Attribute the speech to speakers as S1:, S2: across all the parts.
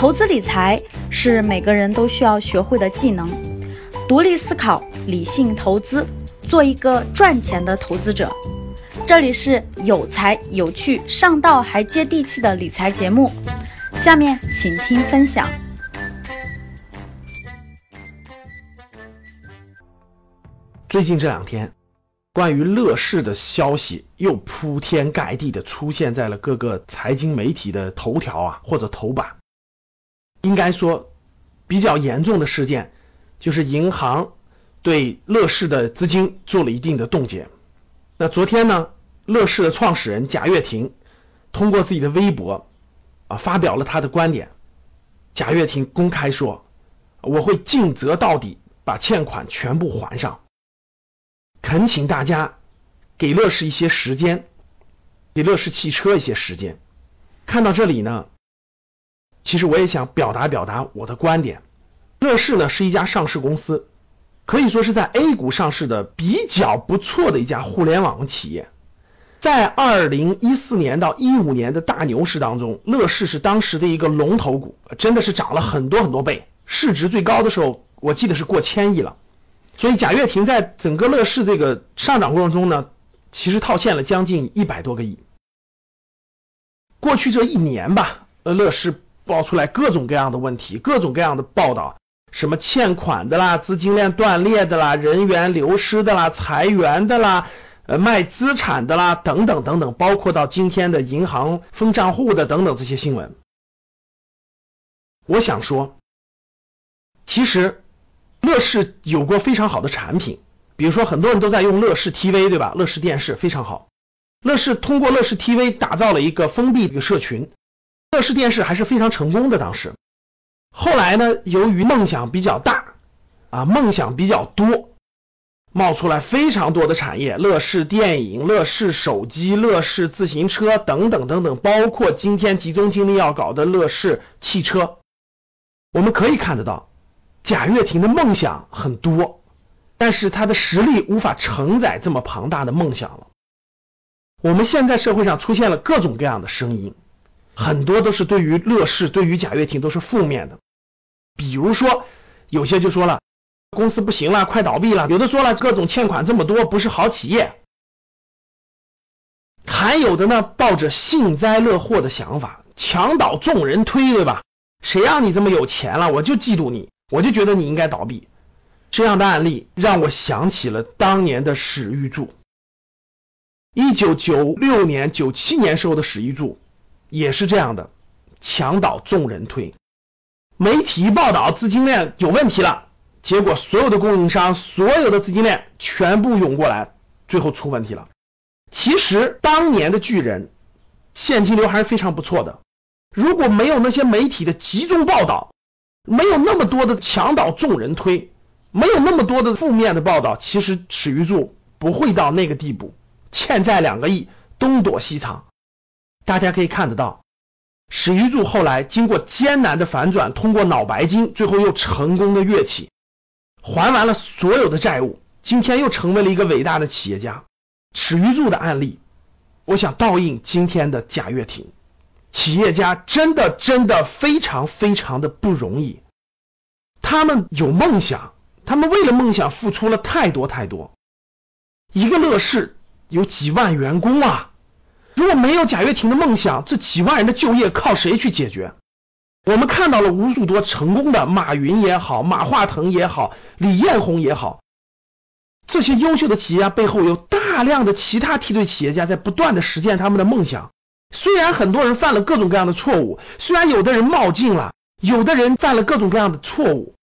S1: 投资理财是每个人都需要学会的技能，独立思考，理性投资，做一个赚钱的投资者。这里是有才有趣、上道还接地气的理财节目，下面请听分享。
S2: 最近这两天，关于乐视的消息又铺天盖地的出现在了各个财经媒体的头条啊或者头版。应该说，比较严重的事件就是银行对乐视的资金做了一定的冻结。那昨天呢，乐视的创始人贾跃亭通过自己的微博啊发表了他的观点。贾跃亭公开说：“我会尽责到底，把欠款全部还上。”恳请大家给乐视一些时间，给乐视汽车一些时间。看到这里呢，其实我也想表达表达我的观点。乐视呢是一家上市公司，可以说是在 A 股上市的比较不错的一家互联网企业。在二零一四年到一五年的大牛市当中，乐视是当时的一个龙头股，真的是涨了很多很多倍，市值最高的时候，我记得是过千亿了。所以贾跃亭在整个乐视这个上涨过程中呢，其实套现了将近一百多个亿。过去这一年吧，呃，乐视爆出来各种各样的问题，各种各样的报道，什么欠款的啦，资金链断裂的啦，人员流失的啦，裁员的啦，呃，卖资产的啦，等等等等，包括到今天的银行封账户的等等这些新闻。我想说，其实。乐视有过非常好的产品，比如说很多人都在用乐视 TV，对吧？乐视电视非常好。乐视通过乐视 TV 打造了一个封闭的社群，乐视电视还是非常成功的。当时，后来呢，由于梦想比较大啊，梦想比较多，冒出来非常多的产业，乐视电影、乐视手机、乐视自行车等等等等，包括今天集中精力要搞的乐视汽车，我们可以看得到。贾跃亭的梦想很多，但是他的实力无法承载这么庞大的梦想了。我们现在社会上出现了各种各样的声音，很多都是对于乐视、对于贾跃亭都是负面的。比如说，有些就说了公司不行了，快倒闭了；有的说了各种欠款这么多，不是好企业；还有的呢，抱着幸灾乐祸的想法，墙倒众人推，对吧？谁让你这么有钱了，我就嫉妒你。我就觉得你应该倒闭，这样的案例让我想起了当年的史玉柱。一九九六年、九七年时候的史玉柱也是这样的，墙倒众人推，媒体一报道资金链有问题了，结果所有的供应商、所有的资金链全部涌过来，最后出问题了。其实当年的巨人现金流还是非常不错的，如果没有那些媒体的集中报道。没有那么多的墙倒众人推，没有那么多的负面的报道，其实史玉柱不会到那个地步，欠债两个亿，东躲西藏。大家可以看得到，史玉柱后来经过艰难的反转，通过脑白金，最后又成功的跃起，还完了所有的债务，今天又成为了一个伟大的企业家。史玉柱的案例，我想倒映今天的贾跃亭。企业家真的真的非常非常的不容易，他们有梦想，他们为了梦想付出了太多太多。一个乐视有几万员工啊，如果没有贾跃亭的梦想，这几万人的就业靠谁去解决？我们看到了无数多成功的马云也好，马化腾也好，李彦宏也好，这些优秀的企业家背后有大量的其他梯队企业家在不断的实现他们的梦想。虽然很多人犯了各种各样的错误，虽然有的人冒进了，有的人犯了各种各样的错误，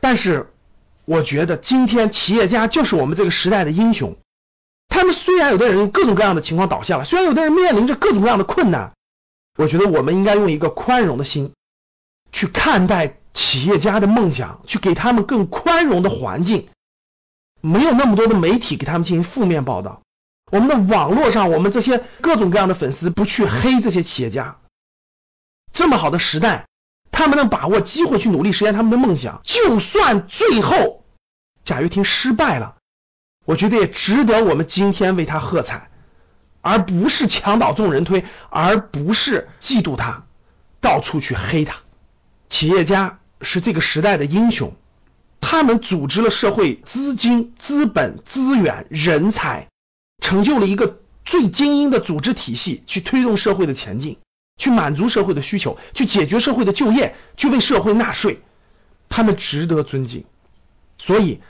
S2: 但是我觉得今天企业家就是我们这个时代的英雄。他们虽然有的人各种各样的情况倒下了，虽然有的人面临着各种各样的困难，我觉得我们应该用一个宽容的心去看待企业家的梦想，去给他们更宽容的环境，没有那么多的媒体给他们进行负面报道。我们的网络上，我们这些各种各样的粉丝不去黑这些企业家。这么好的时代，他们能把握机会去努力实现他们的梦想。就算最后贾跃亭失败了，我觉得也值得我们今天为他喝彩，而不是墙倒众人推，而不是嫉妒他，到处去黑他。企业家是这个时代的英雄，他们组织了社会资金、资本、资源、人才，成就了一个最精英的组织体系，去推动社会的前进，去满足社会的需求，去解决社会的就业，去为社会纳税，他们值得尊敬。所以，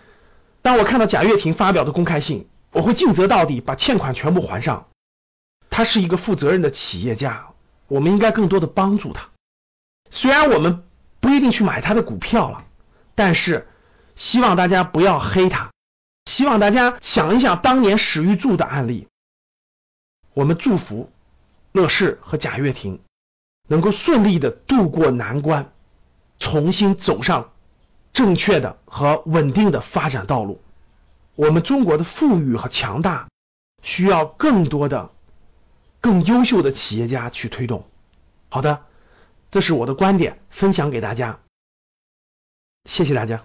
S2: 当我看到贾跃亭发表的公开信，我会尽责到底，把欠款全部还上。他是一个负责任的企业家，我们应该更多的帮助他。虽然我们不一定去买他的股票了，但是希望大家不要黑他。希望大家想一想当年史玉柱的案例。我们祝福乐视和贾跃亭能够顺利的度过难关，重新走上。正确的和稳定的发展道路，我们中国的富裕和强大需要更多的、更优秀的企业家去推动。好的，这是我的观点，分享给大家，谢谢大家。